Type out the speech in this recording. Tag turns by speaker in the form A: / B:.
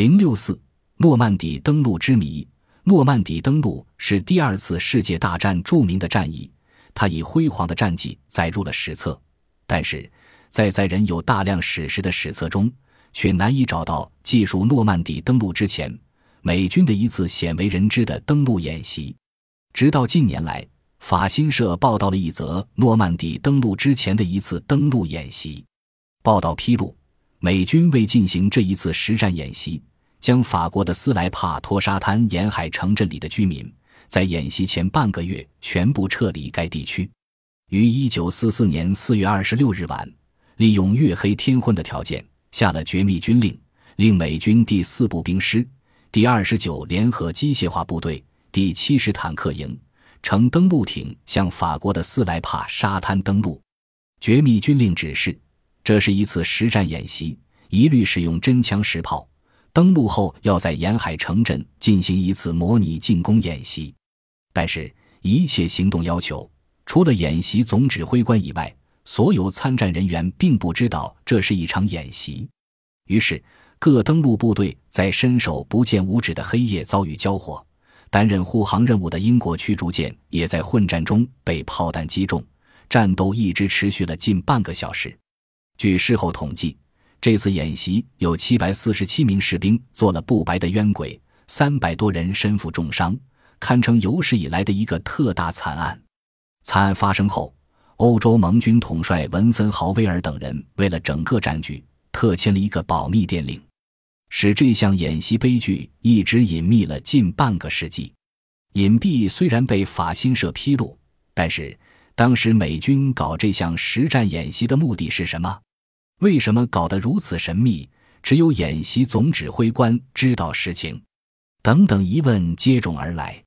A: 零六四诺曼底登陆之谜。诺曼底登陆是第二次世界大战著名的战役，它以辉煌的战绩载入了史册。但是，在载人有大量史实的史册中，却难以找到记述诺曼底登陆之前美军的一次鲜为人知的登陆演习。直到近年来，法新社报道了一则诺曼底登陆之前的一次登陆演习。报道披露，美军为进行这一次实战演习。将法国的斯莱帕托沙滩沿海城镇里的居民，在演习前半个月全部撤离该地区。于一九四四年四月二十六日晚，利用月黑天昏的条件，下了绝密军令，令美军第四步兵师、第二十九联合机械化部队、第七十坦克营乘登陆艇向法国的斯莱帕沙滩登陆。绝密军令指示，这是一次实战演习，一律使用真枪实炮。登陆后，要在沿海城镇进行一次模拟进攻演习，但是，一切行动要求，除了演习总指挥官以外，所有参战人员并不知道这是一场演习。于是，各登陆部队在伸手不见五指的黑夜遭遇交火，担任护航任务的英国驱逐舰也在混战中被炮弹击中，战斗一直持续了近半个小时。据事后统计。这次演习有七百四十七名士兵做了不白的冤鬼，三百多人身负重伤，堪称有史以来的一个特大惨案。惨案发生后，欧洲盟军统帅文森豪威尔等人为了整个战局，特签了一个保密电令，使这项演习悲剧一直隐秘了近半个世纪。隐蔽虽然被法新社披露，但是当时美军搞这项实战演习的目的是什么？为什么搞得如此神秘？只有演习总指挥官知道实情，等等疑问接踵而来。